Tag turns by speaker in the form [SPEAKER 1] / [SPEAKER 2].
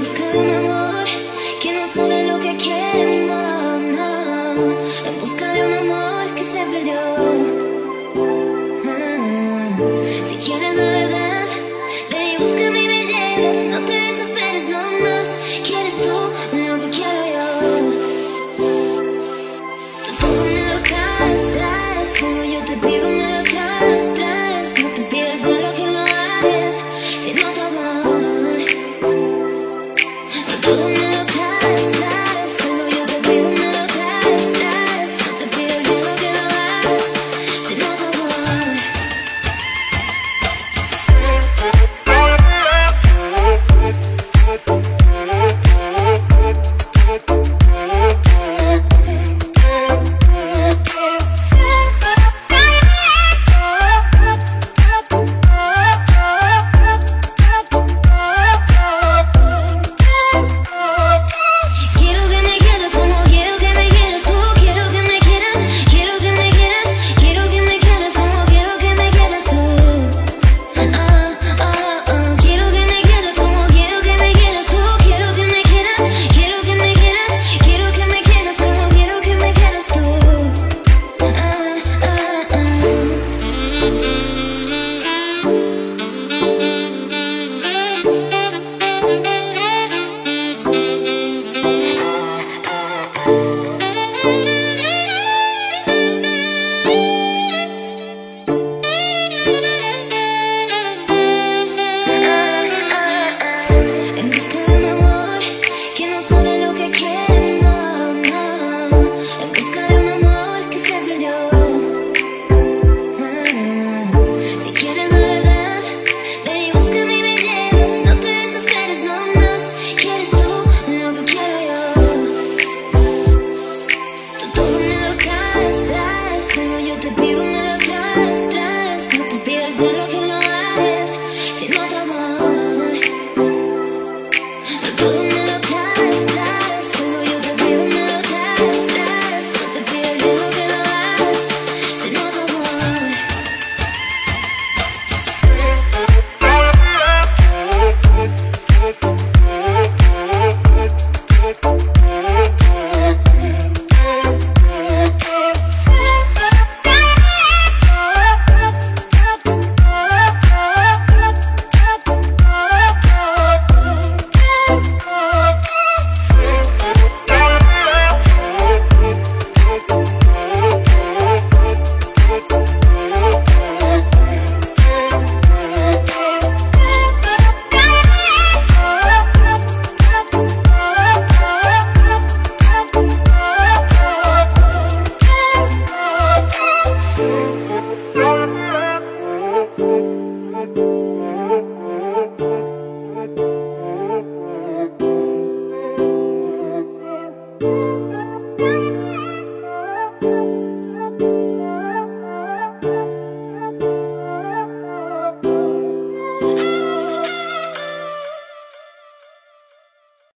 [SPEAKER 1] busca de un amor que no sabe lo que quiere, no, no. En busca de un amor que se perdió. Ah, si quieres la verdad, ve y busca mi belleza. No te desesperes, no más. Quieres tú.